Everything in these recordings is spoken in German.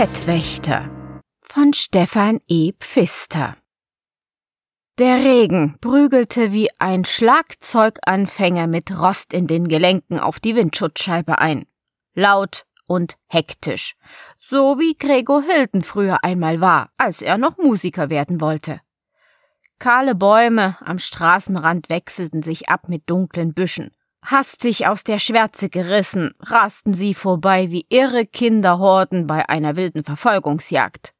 Fettwächter von Stefan E. Pfister Der Regen prügelte wie ein Schlagzeuganfänger mit Rost in den Gelenken auf die Windschutzscheibe ein. Laut und hektisch. So wie Gregor Hilton früher einmal war, als er noch Musiker werden wollte. Kahle Bäume am Straßenrand wechselten sich ab mit dunklen Büschen. Hastig aus der Schwärze gerissen, rasten sie vorbei wie irre Kinderhorden bei einer wilden Verfolgungsjagd.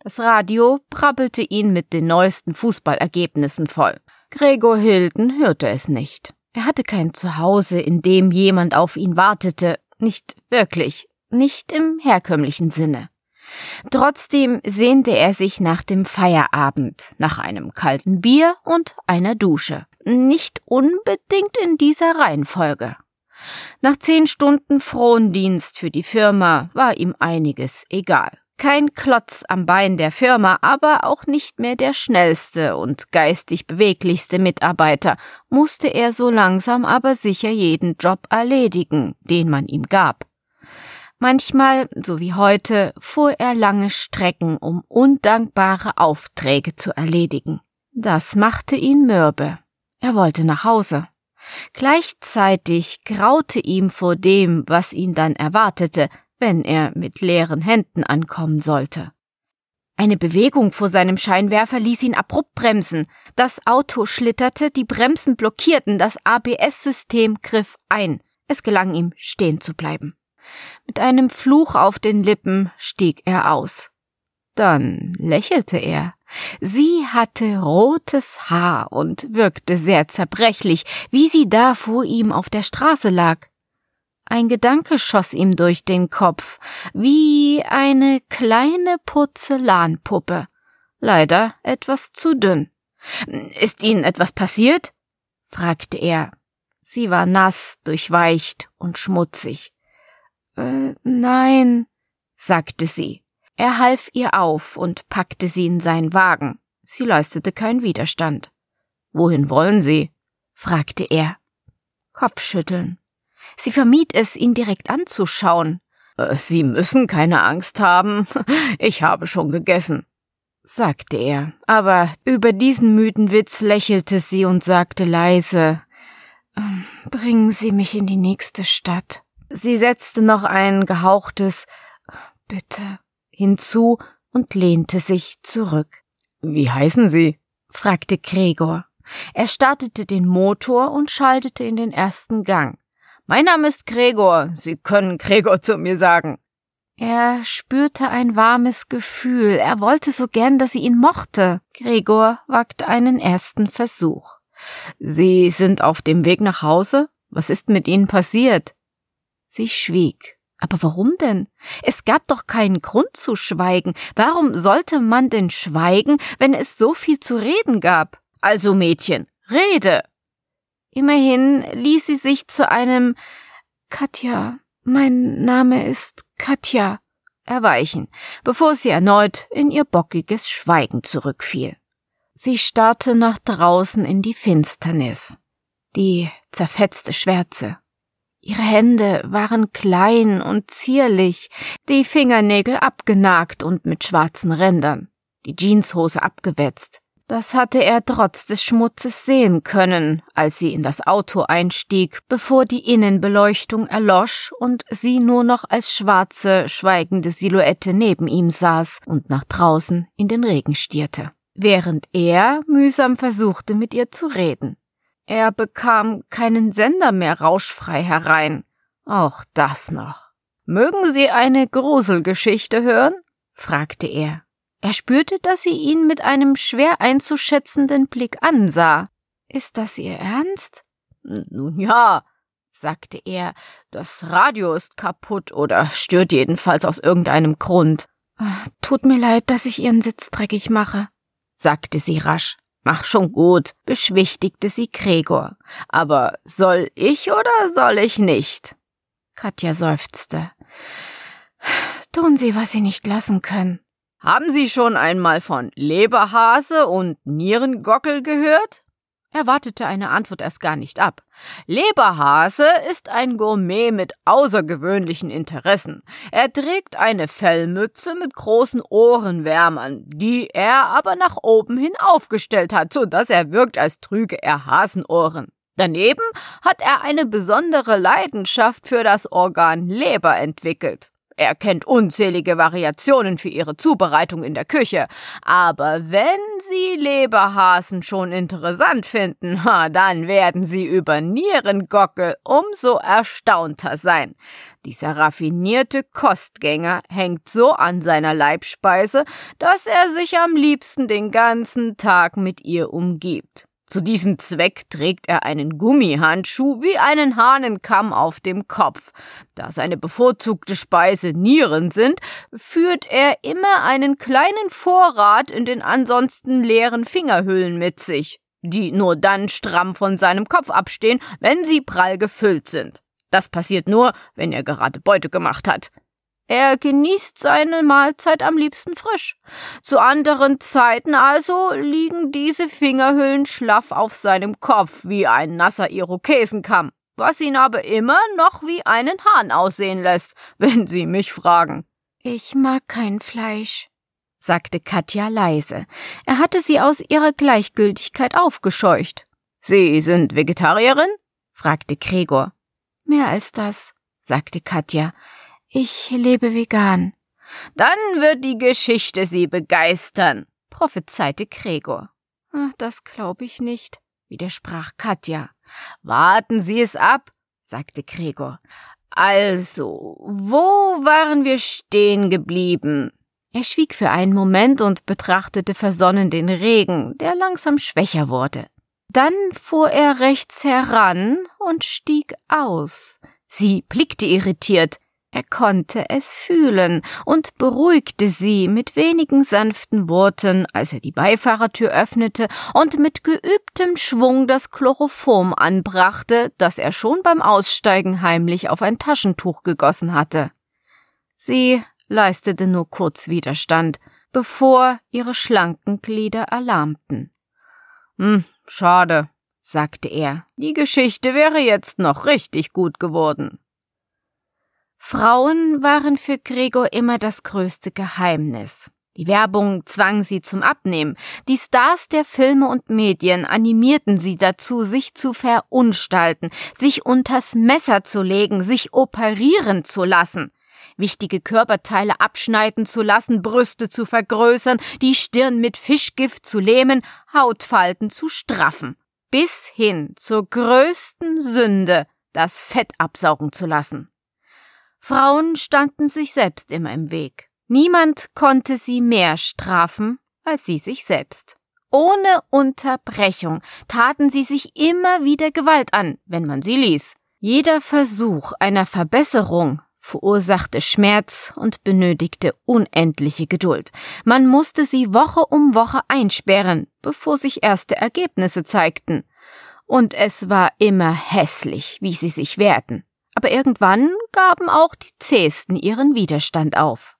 Das Radio brabbelte ihn mit den neuesten Fußballergebnissen voll. Gregor Hilden hörte es nicht. Er hatte kein Zuhause, in dem jemand auf ihn wartete, nicht wirklich, nicht im herkömmlichen Sinne. Trotzdem sehnte er sich nach dem Feierabend, nach einem kalten Bier und einer Dusche. Nicht unbedingt in dieser Reihenfolge. Nach zehn Stunden Frondienst für die Firma war ihm einiges egal. Kein Klotz am Bein der Firma, aber auch nicht mehr der schnellste und geistig beweglichste Mitarbeiter, musste er so langsam aber sicher jeden Job erledigen, den man ihm gab. Manchmal, so wie heute, fuhr er lange Strecken, um undankbare Aufträge zu erledigen. Das machte ihn mürbe. Er wollte nach Hause. Gleichzeitig graute ihm vor dem, was ihn dann erwartete, wenn er mit leeren Händen ankommen sollte. Eine Bewegung vor seinem Scheinwerfer ließ ihn abrupt bremsen. Das Auto schlitterte, die Bremsen blockierten, das ABS-System griff ein. Es gelang ihm, stehen zu bleiben. Mit einem Fluch auf den Lippen stieg er aus. Dann lächelte er. Sie hatte rotes Haar und wirkte sehr zerbrechlich, wie sie da vor ihm auf der Straße lag. Ein Gedanke schoss ihm durch den Kopf, wie eine kleine Porzellanpuppe. Leider etwas zu dünn. Ist Ihnen etwas passiert? fragte er. Sie war nass, durchweicht und schmutzig. Äh, nein, sagte sie. Er half ihr auf und packte sie in seinen Wagen. Sie leistete keinen Widerstand. Wohin wollen Sie? fragte er. Kopfschütteln. Sie vermied es, ihn direkt anzuschauen. Äh, sie müssen keine Angst haben. Ich habe schon gegessen, sagte er. Aber über diesen müden Witz lächelte sie und sagte leise ähm, Bringen Sie mich in die nächste Stadt. Sie setzte noch ein gehauchtes Bitte hinzu und lehnte sich zurück. Wie heißen Sie? fragte Gregor. Er startete den Motor und schaltete in den ersten Gang. Mein Name ist Gregor. Sie können Gregor zu mir sagen. Er spürte ein warmes Gefühl. Er wollte so gern, dass sie ihn mochte. Gregor wagte einen ersten Versuch. Sie sind auf dem Weg nach Hause? Was ist mit Ihnen passiert? Sie schwieg. Aber warum denn? Es gab doch keinen Grund zu schweigen. Warum sollte man denn schweigen, wenn es so viel zu reden gab? Also Mädchen, rede. Immerhin ließ sie sich zu einem Katja, mein Name ist Katja, erweichen, bevor sie erneut in ihr bockiges Schweigen zurückfiel. Sie starrte nach draußen in die Finsternis, die zerfetzte Schwärze, Ihre Hände waren klein und zierlich, die Fingernägel abgenagt und mit schwarzen Rändern, die Jeanshose abgewetzt. Das hatte er trotz des Schmutzes sehen können, als sie in das Auto einstieg, bevor die Innenbeleuchtung erlosch und sie nur noch als schwarze, schweigende Silhouette neben ihm saß und nach draußen in den Regen stierte, während er mühsam versuchte, mit ihr zu reden. Er bekam keinen Sender mehr rauschfrei herein. Auch das noch. Mögen Sie eine Gruselgeschichte hören? fragte er. Er spürte, dass sie ihn mit einem schwer einzuschätzenden Blick ansah. Ist das Ihr Ernst? Nun ja, sagte er, das Radio ist kaputt oder stört jedenfalls aus irgendeinem Grund. Tut mir leid, dass ich Ihren Sitz dreckig mache, sagte sie rasch. Mach schon gut, beschwichtigte sie Gregor. Aber soll ich oder soll ich nicht? Katja seufzte. Tun Sie, was Sie nicht lassen können. Haben Sie schon einmal von Leberhase und Nierengockel gehört? Er wartete eine Antwort erst gar nicht ab. Leberhase ist ein Gourmet mit außergewöhnlichen Interessen. Er trägt eine Fellmütze mit großen Ohrenwärmern, die er aber nach oben hin aufgestellt hat, so dass er wirkt, als trüge er Hasenohren. Daneben hat er eine besondere Leidenschaft für das Organ Leber entwickelt. Er kennt unzählige Variationen für ihre Zubereitung in der Küche. Aber wenn Sie Leberhasen schon interessant finden, dann werden Sie über Nierengockel umso erstaunter sein. Dieser raffinierte Kostgänger hängt so an seiner Leibspeise, dass er sich am liebsten den ganzen Tag mit ihr umgibt. Zu diesem Zweck trägt er einen Gummihandschuh wie einen Hahnenkamm auf dem Kopf. Da seine bevorzugte Speise Nieren sind, führt er immer einen kleinen Vorrat in den ansonsten leeren Fingerhüllen mit sich, die nur dann stramm von seinem Kopf abstehen, wenn sie prall gefüllt sind. Das passiert nur, wenn er gerade Beute gemacht hat. Er genießt seine Mahlzeit am liebsten frisch. Zu anderen Zeiten also liegen diese Fingerhüllen schlaff auf seinem Kopf wie ein nasser Irokesenkamm, was ihn aber immer noch wie einen Hahn aussehen lässt, wenn Sie mich fragen. Ich mag kein Fleisch, sagte Katja leise. Er hatte sie aus ihrer Gleichgültigkeit aufgescheucht. Sie sind Vegetarierin? fragte Gregor. Mehr als das, sagte Katja. Ich lebe vegan. Dann wird die Geschichte Sie begeistern, prophezeite Gregor. Ach, das glaube ich nicht, widersprach Katja. Warten Sie es ab, sagte Gregor. Also, wo waren wir stehen geblieben? Er schwieg für einen Moment und betrachtete versonnen den Regen, der langsam schwächer wurde. Dann fuhr er rechts heran und stieg aus. Sie blickte irritiert. Er konnte es fühlen und beruhigte sie mit wenigen sanften Worten, als er die Beifahrertür öffnete und mit geübtem Schwung das Chloroform anbrachte, das er schon beim Aussteigen heimlich auf ein Taschentuch gegossen hatte. Sie leistete nur kurz Widerstand, bevor ihre schlanken Glieder erlahmten. Hm, schade, sagte er. Die Geschichte wäre jetzt noch richtig gut geworden. Frauen waren für Gregor immer das größte Geheimnis. Die Werbung zwang sie zum Abnehmen. Die Stars der Filme und Medien animierten sie dazu, sich zu verunstalten, sich unters Messer zu legen, sich operieren zu lassen, wichtige Körperteile abschneiden zu lassen, Brüste zu vergrößern, die Stirn mit Fischgift zu lähmen, Hautfalten zu straffen, bis hin zur größten Sünde, das Fett absaugen zu lassen. Frauen standen sich selbst immer im Weg. Niemand konnte sie mehr strafen als sie sich selbst. Ohne Unterbrechung taten sie sich immer wieder Gewalt an, wenn man sie ließ. Jeder Versuch einer Verbesserung verursachte Schmerz und benötigte unendliche Geduld. Man musste sie Woche um Woche einsperren, bevor sich erste Ergebnisse zeigten. Und es war immer hässlich, wie sie sich wehrten aber irgendwann gaben auch die Zähesten ihren Widerstand auf.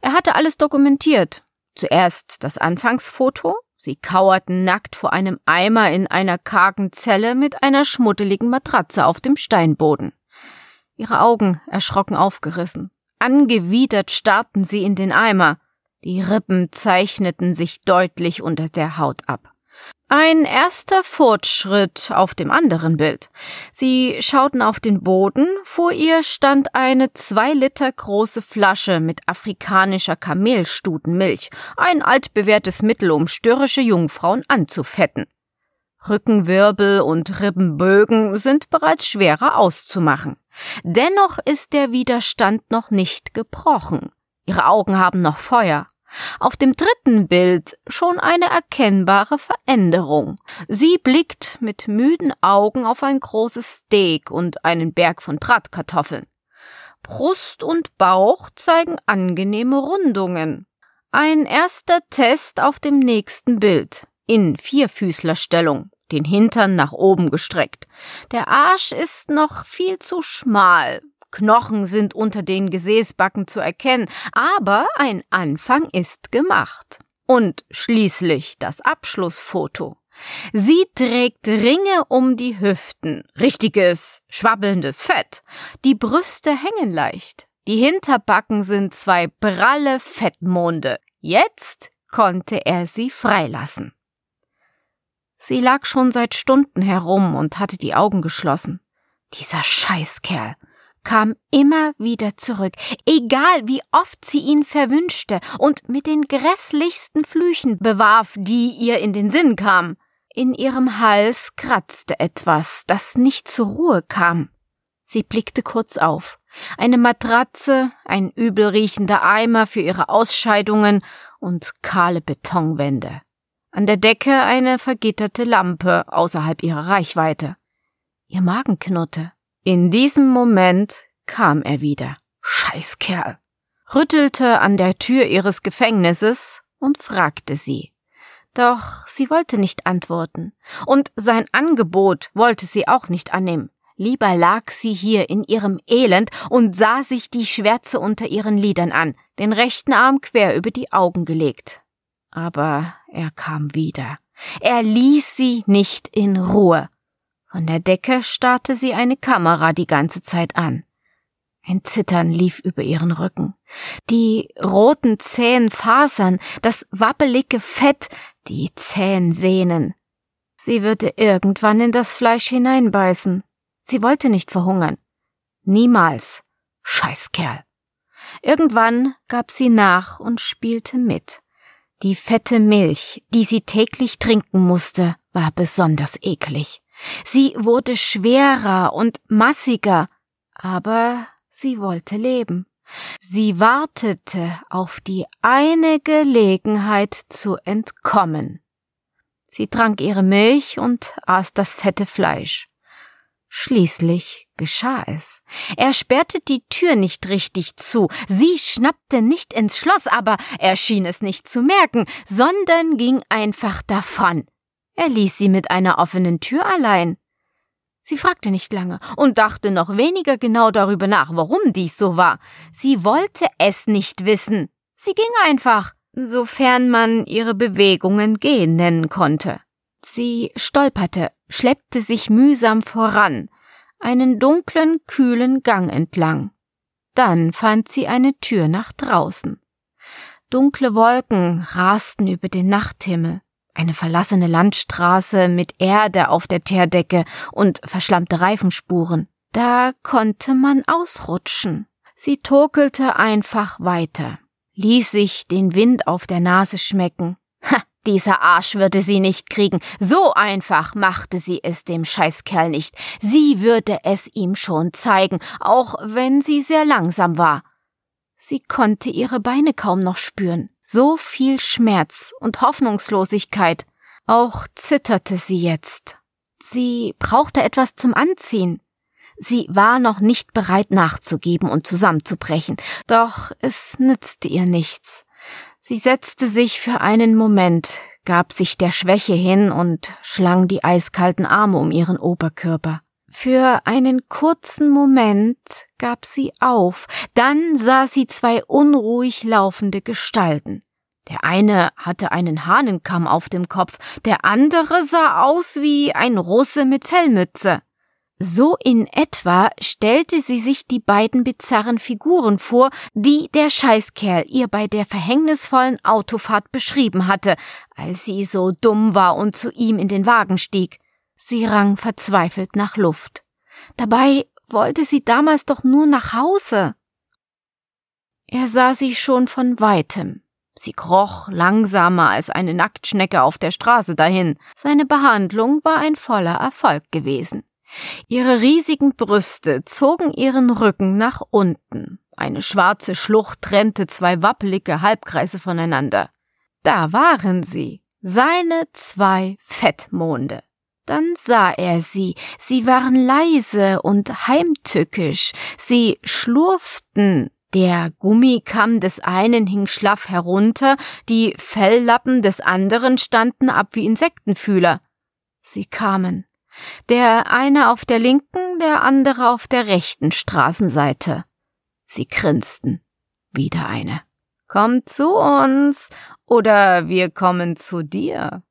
Er hatte alles dokumentiert. Zuerst das Anfangsfoto, Sie kauerten nackt vor einem Eimer in einer kargen Zelle mit einer schmuddeligen Matratze auf dem Steinboden. Ihre Augen erschrocken aufgerissen. Angewidert starrten sie in den Eimer. Die Rippen zeichneten sich deutlich unter der Haut ab. Ein erster Fortschritt auf dem anderen Bild. Sie schauten auf den Boden, vor ihr stand eine zwei Liter große Flasche mit afrikanischer Kamelstutenmilch, ein altbewährtes Mittel, um störrische Jungfrauen anzufetten. Rückenwirbel und Rippenbögen sind bereits schwerer auszumachen. Dennoch ist der Widerstand noch nicht gebrochen. Ihre Augen haben noch Feuer. Auf dem dritten Bild schon eine erkennbare Veränderung. Sie blickt mit müden Augen auf ein großes Steak und einen Berg von Bratkartoffeln. Brust und Bauch zeigen angenehme Rundungen. Ein erster Test auf dem nächsten Bild. In Vierfüßlerstellung, den Hintern nach oben gestreckt. Der Arsch ist noch viel zu schmal, Knochen sind unter den Gesäßbacken zu erkennen, aber ein Anfang ist gemacht. Und schließlich das Abschlussfoto. Sie trägt Ringe um die Hüften, richtiges, schwabbelndes Fett. Die Brüste hängen leicht. Die Hinterbacken sind zwei pralle Fettmonde. Jetzt konnte er sie freilassen. Sie lag schon seit Stunden herum und hatte die Augen geschlossen. Dieser Scheißkerl kam immer wieder zurück, egal wie oft sie ihn verwünschte und mit den grässlichsten Flüchen bewarf, die ihr in den Sinn kamen. In ihrem Hals kratzte etwas, das nicht zur Ruhe kam. Sie blickte kurz auf. Eine Matratze, ein übelriechender Eimer für ihre Ausscheidungen und kahle Betonwände. An der Decke eine vergitterte Lampe außerhalb ihrer Reichweite. Ihr Magen knurrte. In diesem Moment kam er wieder. Scheißkerl. Rüttelte an der Tür ihres Gefängnisses und fragte sie. Doch sie wollte nicht antworten. Und sein Angebot wollte sie auch nicht annehmen. Lieber lag sie hier in ihrem Elend und sah sich die Schwärze unter ihren Lidern an, den rechten Arm quer über die Augen gelegt. Aber er kam wieder. Er ließ sie nicht in Ruhe. Von der Decke starrte sie eine Kamera die ganze Zeit an. Ein Zittern lief über ihren Rücken. Die roten zähen Fasern, das wappelige Fett, die zähen Sehnen. Sie würde irgendwann in das Fleisch hineinbeißen. Sie wollte nicht verhungern. Niemals. Scheißkerl. Irgendwann gab sie nach und spielte mit. Die fette Milch, die sie täglich trinken musste, war besonders eklig. Sie wurde schwerer und massiger, aber sie wollte leben. Sie wartete auf die eine Gelegenheit zu entkommen. Sie trank ihre Milch und aß das fette Fleisch. Schließlich geschah es. Er sperrte die Tür nicht richtig zu. Sie schnappte nicht ins Schloss, aber er schien es nicht zu merken, sondern ging einfach davon. Er ließ sie mit einer offenen Tür allein. Sie fragte nicht lange und dachte noch weniger genau darüber nach, warum dies so war. Sie wollte es nicht wissen. Sie ging einfach, sofern man ihre Bewegungen gehen nennen konnte. Sie stolperte, schleppte sich mühsam voran, einen dunklen, kühlen Gang entlang. Dann fand sie eine Tür nach draußen. Dunkle Wolken rasten über den Nachthimmel, eine verlassene Landstraße mit Erde auf der Teerdecke und verschlammte Reifenspuren. Da konnte man ausrutschen. Sie torkelte einfach weiter, ließ sich den Wind auf der Nase schmecken. Ha, dieser Arsch würde sie nicht kriegen. So einfach machte sie es dem Scheißkerl nicht. Sie würde es ihm schon zeigen, auch wenn sie sehr langsam war. Sie konnte ihre Beine kaum noch spüren. So viel Schmerz und Hoffnungslosigkeit. Auch zitterte sie jetzt. Sie brauchte etwas zum Anziehen. Sie war noch nicht bereit nachzugeben und zusammenzubrechen, doch es nützte ihr nichts. Sie setzte sich für einen Moment, gab sich der Schwäche hin und schlang die eiskalten Arme um ihren Oberkörper. Für einen kurzen Moment gab sie auf, dann sah sie zwei unruhig laufende Gestalten. Der eine hatte einen Hahnenkamm auf dem Kopf, der andere sah aus wie ein Russe mit Fellmütze. So in etwa stellte sie sich die beiden bizarren Figuren vor, die der Scheißkerl ihr bei der verhängnisvollen Autofahrt beschrieben hatte, als sie so dumm war und zu ihm in den Wagen stieg. Sie rang verzweifelt nach Luft. Dabei wollte sie damals doch nur nach Hause. Er sah sie schon von weitem. Sie kroch langsamer als eine Nacktschnecke auf der Straße dahin. Seine Behandlung war ein voller Erfolg gewesen. Ihre riesigen Brüste zogen ihren Rücken nach unten. Eine schwarze Schlucht trennte zwei wappelige Halbkreise voneinander. Da waren sie, seine zwei Fettmonde. Dann sah er sie, sie waren leise und heimtückisch, sie schlurften, der Gummikamm des einen hing schlaff herunter, die Felllappen des anderen standen ab wie Insektenfühler. Sie kamen, der eine auf der linken, der andere auf der rechten Straßenseite. Sie grinsten. Wieder eine. Komm zu uns, oder wir kommen zu dir.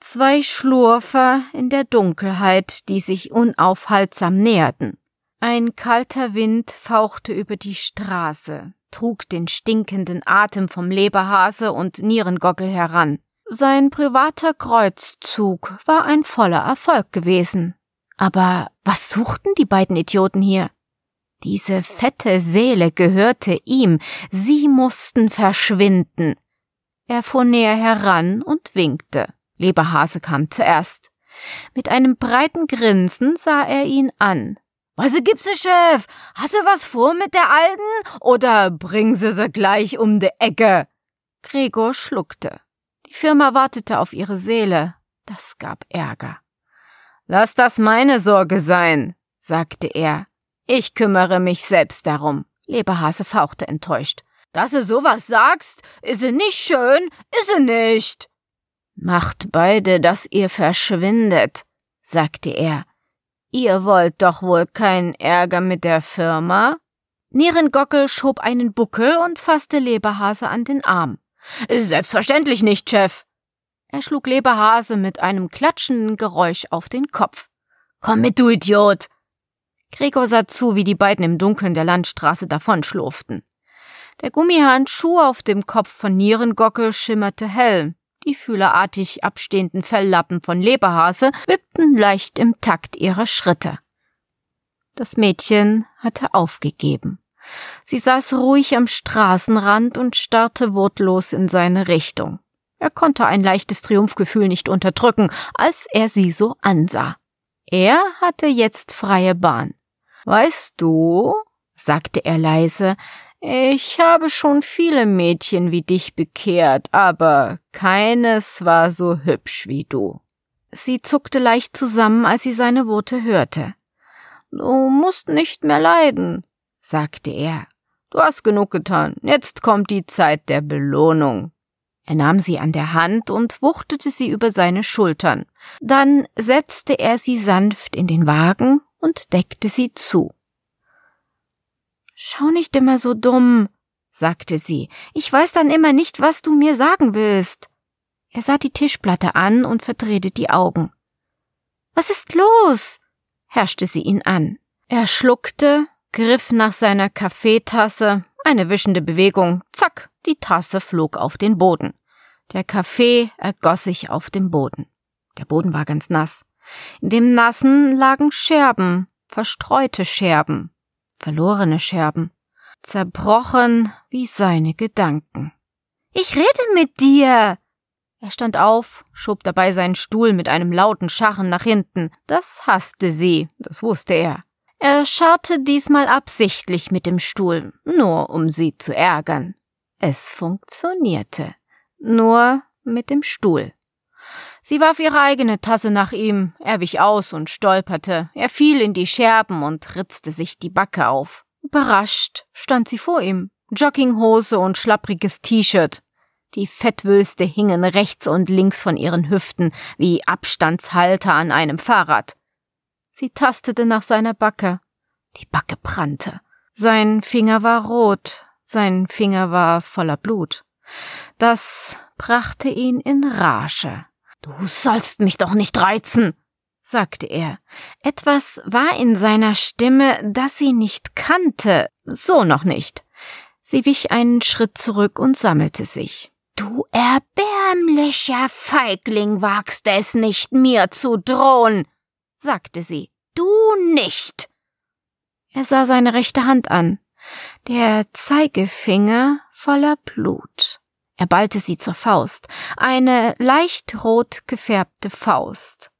Zwei Schlurfer in der Dunkelheit, die sich unaufhaltsam näherten. Ein kalter Wind fauchte über die Straße, trug den stinkenden Atem vom Leberhase und Nierengockel heran. Sein privater Kreuzzug war ein voller Erfolg gewesen. Aber was suchten die beiden Idioten hier? Diese fette Seele gehörte ihm, sie mussten verschwinden. Er fuhr näher heran und winkte. Leberhase kam zuerst. Mit einem breiten Grinsen sah er ihn an. Was gibt's, Chef? Hast du was vor mit der Alten? Oder bring sie sie gleich um de Ecke? Gregor schluckte. Die Firma wartete auf ihre Seele. Das gab Ärger. Lass das meine Sorge sein, sagte er. Ich kümmere mich selbst darum. Leberhase fauchte enttäuscht. Dass du sowas sagst, ist nicht schön, ist nicht. Macht beide, dass ihr verschwindet, sagte er. Ihr wollt doch wohl keinen Ärger mit der Firma? Nierengockel schob einen Buckel und fasste Leberhase an den Arm. Selbstverständlich nicht, Chef. Er schlug Leberhase mit einem klatschenden Geräusch auf den Kopf. Komm mit, du Idiot! Gregor sah zu, wie die beiden im Dunkeln der Landstraße davonschlurften. Der Gummihandschuh auf dem Kopf von Nierengockel schimmerte hell, die fühlerartig abstehenden Felllappen von Leberhase wippten leicht im Takt ihrer Schritte. Das Mädchen hatte aufgegeben. Sie saß ruhig am Straßenrand und starrte wortlos in seine Richtung. Er konnte ein leichtes Triumphgefühl nicht unterdrücken, als er sie so ansah. Er hatte jetzt freie Bahn. Weißt du, sagte er leise, ich habe schon viele Mädchen wie dich bekehrt, aber keines war so hübsch wie du. Sie zuckte leicht zusammen, als sie seine Worte hörte. Du musst nicht mehr leiden, sagte er. Du hast genug getan. Jetzt kommt die Zeit der Belohnung. Er nahm sie an der Hand und wuchtete sie über seine Schultern. Dann setzte er sie sanft in den Wagen und deckte sie zu. Schau nicht immer so dumm, sagte sie. Ich weiß dann immer nicht, was du mir sagen willst. Er sah die Tischplatte an und verdrehte die Augen. Was ist los? herrschte sie ihn an. Er schluckte, griff nach seiner Kaffeetasse, eine wischende Bewegung, zack, die Tasse flog auf den Boden. Der Kaffee ergoss sich auf dem Boden. Der Boden war ganz nass. In dem Nassen lagen Scherben, verstreute Scherben verlorene Scherben, zerbrochen wie seine Gedanken. Ich rede mit dir! Er stand auf, schob dabei seinen Stuhl mit einem lauten Scharren nach hinten. Das hasste sie, das wusste er. Er scharrte diesmal absichtlich mit dem Stuhl, nur um sie zu ärgern. Es funktionierte. Nur mit dem Stuhl. Sie warf ihre eigene Tasse nach ihm, er wich aus und stolperte, er fiel in die Scherben und ritzte sich die Backe auf. Überrascht stand sie vor ihm, Jogginghose und schlappriges T-Shirt. Die Fettwülste hingen rechts und links von ihren Hüften wie Abstandshalter an einem Fahrrad. Sie tastete nach seiner Backe. Die Backe brannte. Sein Finger war rot, sein Finger war voller Blut. Das brachte ihn in Rage. Du sollst mich doch nicht reizen, sagte er. Etwas war in seiner Stimme, das sie nicht kannte, so noch nicht. Sie wich einen Schritt zurück und sammelte sich. Du erbärmlicher Feigling wagst es nicht, mir zu drohen, sagte sie. Du nicht. Er sah seine rechte Hand an, der Zeigefinger voller Blut. Er ballte sie zur Faust, eine leicht rot gefärbte Faust.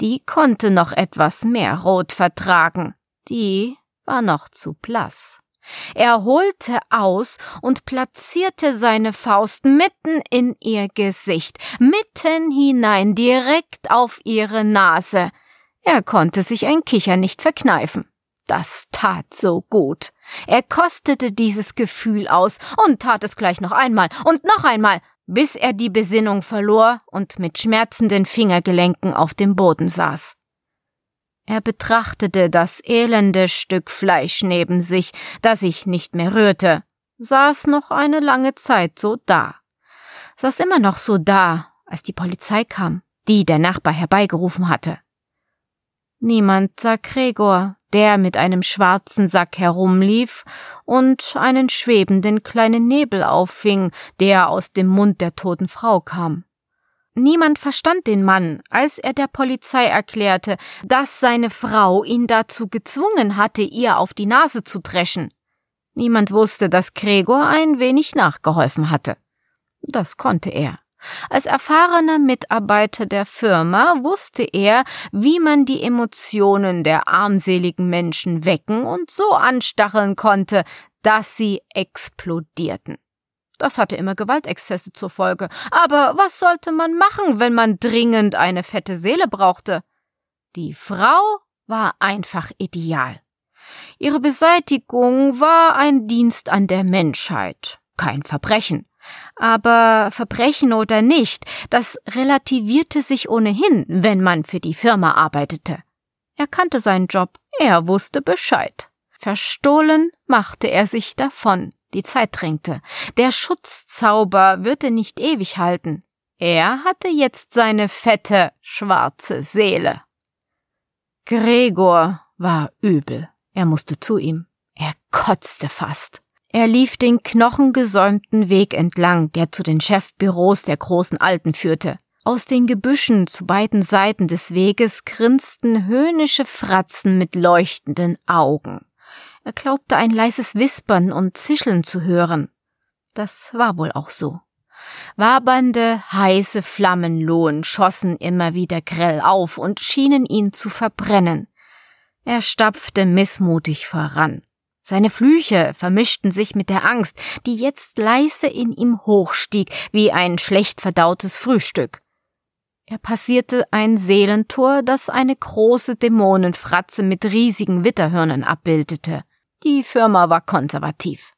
Die konnte noch etwas mehr Rot vertragen, die war noch zu blass. Er holte aus und platzierte seine Faust mitten in ihr Gesicht, mitten hinein, direkt auf ihre Nase. Er konnte sich ein Kicher nicht verkneifen. Das tat so gut. Er kostete dieses Gefühl aus und tat es gleich noch einmal und noch einmal, bis er die Besinnung verlor und mit schmerzenden Fingergelenken auf dem Boden saß. Er betrachtete das elende Stück Fleisch neben sich, das sich nicht mehr rührte, saß noch eine lange Zeit so da, saß immer noch so da, als die Polizei kam. die der Nachbar herbeigerufen hatte. Niemand sah Gregor, der mit einem schwarzen Sack herumlief und einen schwebenden kleinen Nebel auffing, der aus dem Mund der toten Frau kam. Niemand verstand den Mann, als er der Polizei erklärte, dass seine Frau ihn dazu gezwungen hatte, ihr auf die Nase zu dreschen. Niemand wusste, dass Gregor ein wenig nachgeholfen hatte. Das konnte er. Als erfahrener Mitarbeiter der Firma wusste er, wie man die Emotionen der armseligen Menschen wecken und so anstacheln konnte, dass sie explodierten. Das hatte immer Gewaltexzesse zur Folge. Aber was sollte man machen, wenn man dringend eine fette Seele brauchte? Die Frau war einfach ideal. Ihre Beseitigung war ein Dienst an der Menschheit, kein Verbrechen. Aber Verbrechen oder nicht, das relativierte sich ohnehin, wenn man für die Firma arbeitete. Er kannte seinen Job, er wusste Bescheid. Verstohlen machte er sich davon. Die Zeit drängte. Der Schutzzauber würde nicht ewig halten. Er hatte jetzt seine fette, schwarze Seele. Gregor war übel. Er musste zu ihm. Er kotzte fast. Er lief den knochengesäumten Weg entlang, der zu den Chefbüros der großen Alten führte. Aus den Gebüschen zu beiden Seiten des Weges grinsten höhnische Fratzen mit leuchtenden Augen. Er glaubte ein leises Wispern und Zischeln zu hören. Das war wohl auch so. Wabernde, heiße Flammenlohen schossen immer wieder grell auf und schienen ihn zu verbrennen. Er stapfte missmutig voran. Seine Flüche vermischten sich mit der Angst, die jetzt leise in ihm hochstieg, wie ein schlecht verdautes Frühstück. Er passierte ein Seelentor, das eine große Dämonenfratze mit riesigen Witterhörnern abbildete. Die Firma war konservativ.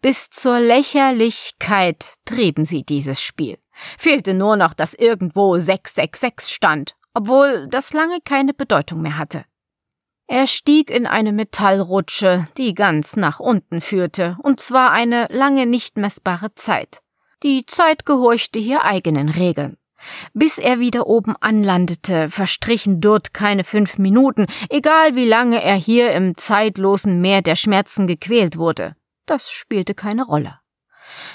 Bis zur Lächerlichkeit trieben sie dieses Spiel. Fehlte nur noch, dass irgendwo 666 stand, obwohl das lange keine Bedeutung mehr hatte. Er stieg in eine Metallrutsche, die ganz nach unten führte, und zwar eine lange nicht messbare Zeit. Die Zeit gehorchte hier eigenen Regeln. Bis er wieder oben anlandete, verstrichen dort keine fünf Minuten, egal wie lange er hier im zeitlosen Meer der Schmerzen gequält wurde. Das spielte keine Rolle.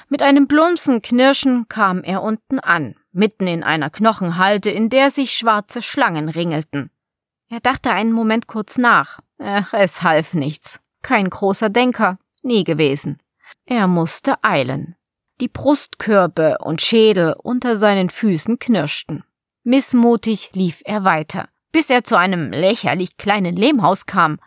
Mit einem plumsen Knirschen kam er unten an, mitten in einer Knochenhalde, in der sich schwarze Schlangen ringelten. Er dachte einen Moment kurz nach. Ach, es half nichts. Kein großer Denker, nie gewesen. Er musste eilen. Die Brustkörbe und Schädel unter seinen Füßen knirschten. Missmutig lief er weiter, bis er zu einem lächerlich kleinen Lehmhaus kam.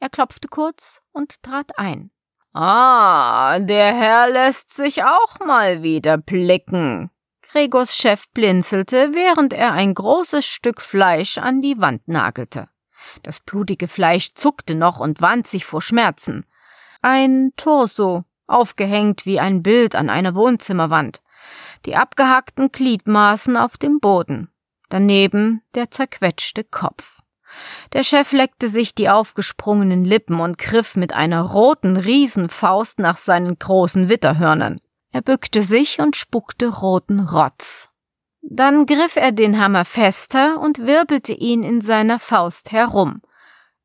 Er klopfte kurz und trat ein. Ah, der Herr lässt sich auch mal wieder blicken. Gregors Chef blinzelte, während er ein großes Stück Fleisch an die Wand nagelte. Das blutige Fleisch zuckte noch und wand sich vor Schmerzen. Ein Torso, aufgehängt wie ein Bild an einer Wohnzimmerwand, die abgehackten Gliedmaßen auf dem Boden, daneben der zerquetschte Kopf. Der Chef leckte sich die aufgesprungenen Lippen und griff mit einer roten Riesenfaust nach seinen großen Witterhörnern. Er bückte sich und spuckte roten Rotz. Dann griff er den Hammer fester und wirbelte ihn in seiner Faust herum.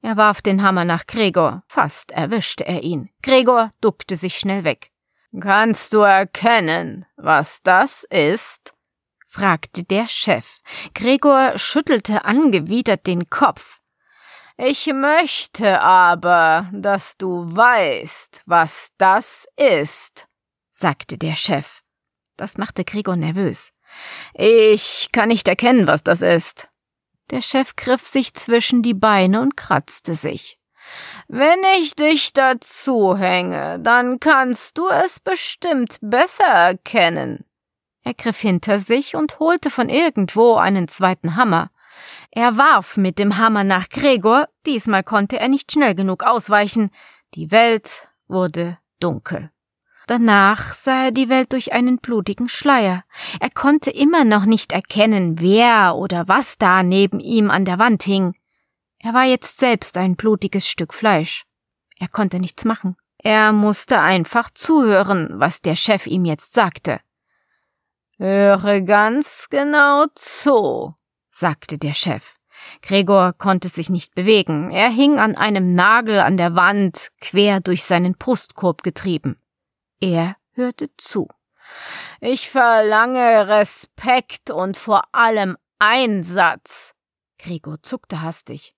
Er warf den Hammer nach Gregor. Fast erwischte er ihn. Gregor duckte sich schnell weg. Kannst du erkennen, was das ist? fragte der Chef. Gregor schüttelte angewidert den Kopf. Ich möchte aber, dass du weißt, was das ist, sagte der Chef. Das machte Gregor nervös. Ich kann nicht erkennen, was das ist, der Chef griff sich zwischen die Beine und kratzte sich. Wenn ich dich dazu hänge, dann kannst du es bestimmt besser erkennen. Er griff hinter sich und holte von irgendwo einen zweiten Hammer. Er warf mit dem Hammer nach Gregor, diesmal konnte er nicht schnell genug ausweichen. Die Welt wurde dunkel. Danach sah er die Welt durch einen blutigen Schleier. Er konnte immer noch nicht erkennen, wer oder was da neben ihm an der Wand hing. Er war jetzt selbst ein blutiges Stück Fleisch. Er konnte nichts machen. Er musste einfach zuhören, was der Chef ihm jetzt sagte. Höre ganz genau zu, sagte der Chef. Gregor konnte sich nicht bewegen. Er hing an einem Nagel an der Wand, quer durch seinen Brustkorb getrieben. Er hörte zu. Ich verlange Respekt und vor allem Einsatz. Gregor zuckte hastig.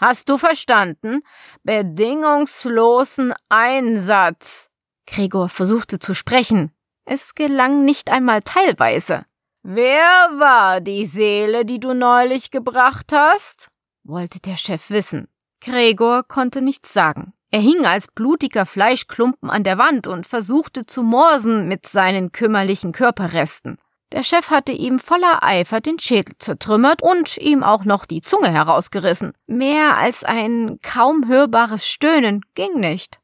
Hast du verstanden? Bedingungslosen Einsatz. Gregor versuchte zu sprechen. Es gelang nicht einmal teilweise. Wer war die Seele, die du neulich gebracht hast? wollte der Chef wissen. Gregor konnte nichts sagen. Er hing als blutiger Fleischklumpen an der Wand und versuchte zu morsen mit seinen kümmerlichen Körperresten. Der Chef hatte ihm voller Eifer den Schädel zertrümmert und ihm auch noch die Zunge herausgerissen. Mehr als ein kaum hörbares Stöhnen ging nicht.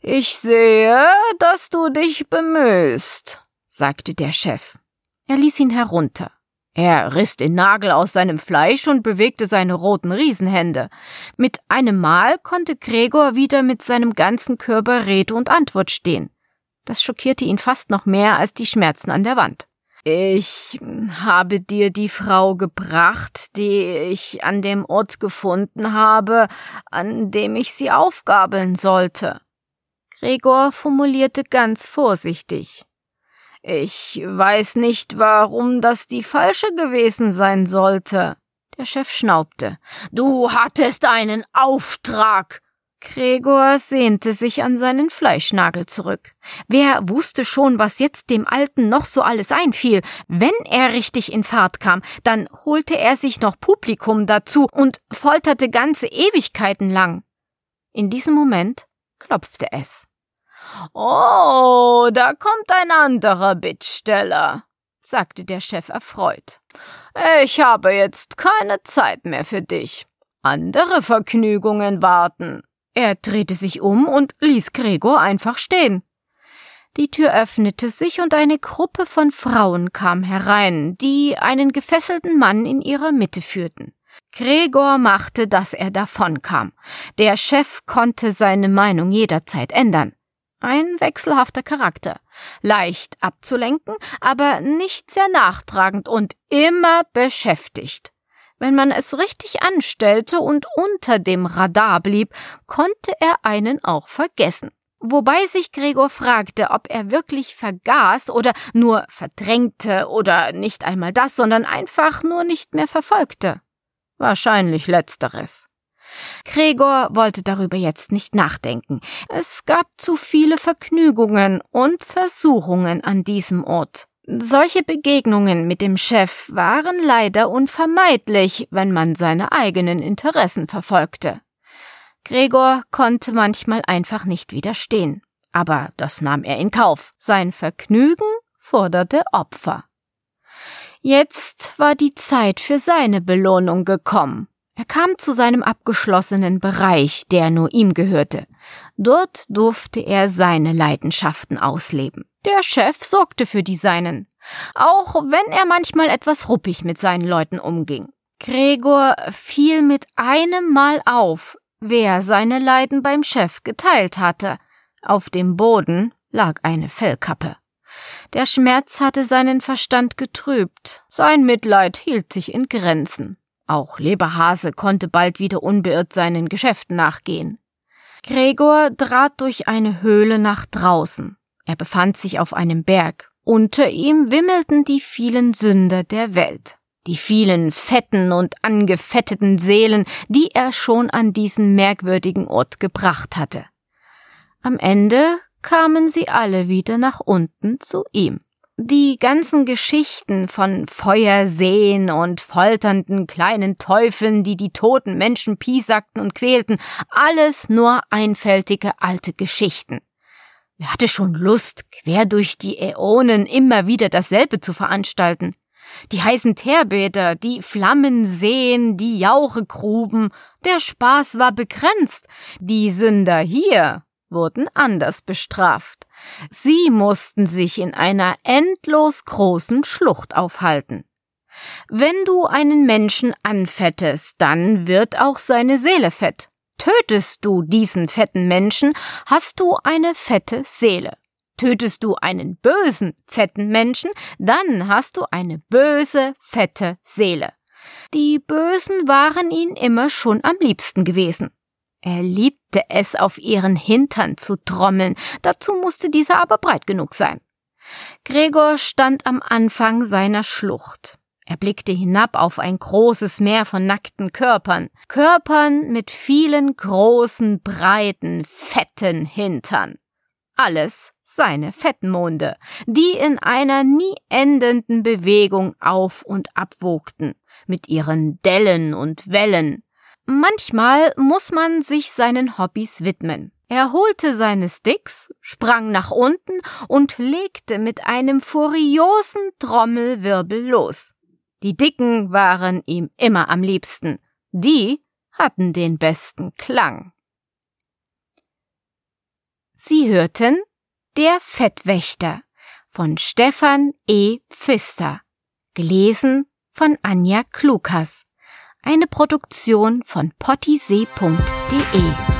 Ich sehe, dass du dich bemühst, sagte der Chef. Er ließ ihn herunter. Er riss den Nagel aus seinem Fleisch und bewegte seine roten Riesenhände. Mit einem Mal konnte Gregor wieder mit seinem ganzen Körper Rede und Antwort stehen. Das schockierte ihn fast noch mehr als die Schmerzen an der Wand. Ich habe dir die Frau gebracht, die ich an dem Ort gefunden habe, an dem ich sie aufgabeln sollte. Gregor formulierte ganz vorsichtig. Ich weiß nicht, warum das die falsche gewesen sein sollte. Der Chef schnaubte. Du hattest einen Auftrag. Gregor sehnte sich an seinen Fleischnagel zurück. Wer wusste schon, was jetzt dem Alten noch so alles einfiel? Wenn er richtig in Fahrt kam, dann holte er sich noch Publikum dazu und folterte ganze Ewigkeiten lang. In diesem Moment klopfte es. Oh, da kommt ein anderer Bittsteller, sagte der Chef erfreut. Ich habe jetzt keine Zeit mehr für dich. Andere Vergnügungen warten. Er drehte sich um und ließ Gregor einfach stehen. Die Tür öffnete sich und eine Gruppe von Frauen kam herein, die einen gefesselten Mann in ihrer Mitte führten. Gregor machte, dass er davonkam. Der Chef konnte seine Meinung jederzeit ändern. Ein wechselhafter Charakter, leicht abzulenken, aber nicht sehr nachtragend und immer beschäftigt. Wenn man es richtig anstellte und unter dem Radar blieb, konnte er einen auch vergessen. Wobei sich Gregor fragte, ob er wirklich vergaß oder nur verdrängte oder nicht einmal das, sondern einfach nur nicht mehr verfolgte. Wahrscheinlich letzteres. Gregor wollte darüber jetzt nicht nachdenken. Es gab zu viele Vergnügungen und Versuchungen an diesem Ort. Solche Begegnungen mit dem Chef waren leider unvermeidlich, wenn man seine eigenen Interessen verfolgte. Gregor konnte manchmal einfach nicht widerstehen. Aber das nahm er in Kauf. Sein Vergnügen forderte Opfer. Jetzt war die Zeit für seine Belohnung gekommen. Er kam zu seinem abgeschlossenen Bereich, der nur ihm gehörte. Dort durfte er seine Leidenschaften ausleben. Der Chef sorgte für die seinen, auch wenn er manchmal etwas ruppig mit seinen Leuten umging. Gregor fiel mit einem Mal auf, wer seine Leiden beim Chef geteilt hatte. Auf dem Boden lag eine Fellkappe. Der Schmerz hatte seinen Verstand getrübt, sein Mitleid hielt sich in Grenzen. Auch Leberhase konnte bald wieder unbeirrt seinen Geschäften nachgehen. Gregor trat durch eine Höhle nach draußen. Er befand sich auf einem Berg. Unter ihm wimmelten die vielen Sünder der Welt. Die vielen fetten und angefetteten Seelen, die er schon an diesen merkwürdigen Ort gebracht hatte. Am Ende kamen sie alle wieder nach unten zu ihm. Die ganzen Geschichten von Feuerseen und folternden kleinen Teufeln, die die toten Menschen piesackten und quälten, alles nur einfältige alte Geschichten. Wer hatte schon Lust, quer durch die Äonen immer wieder dasselbe zu veranstalten? Die heißen Teerbäder, die Flammenseen, die Jauchegruben, der Spaß war begrenzt. Die Sünder hier wurden anders bestraft. Sie mussten sich in einer endlos großen Schlucht aufhalten. Wenn du einen Menschen anfettest, dann wird auch seine Seele fett. Tötest du diesen fetten Menschen, hast du eine fette Seele. Tötest du einen bösen, fetten Menschen, dann hast du eine böse, fette Seele. Die Bösen waren ihm immer schon am liebsten gewesen. Er liebte es, auf ihren Hintern zu trommeln, dazu musste dieser aber breit genug sein. Gregor stand am Anfang seiner Schlucht. Er blickte hinab auf ein großes Meer von nackten Körpern, Körpern mit vielen großen, breiten, fetten Hintern. Alles seine Fettmonde, die in einer nie endenden Bewegung auf und ab wogten, mit ihren Dellen und Wellen. Manchmal muss man sich seinen Hobbys widmen. Er holte seine Sticks, sprang nach unten und legte mit einem furiosen Trommelwirbel los. Die Dicken waren ihm immer am liebsten. Die hatten den besten Klang. Sie hörten Der Fettwächter von Stefan E. Pfister, gelesen von Anja Klukas, eine Produktion von pottysee.de.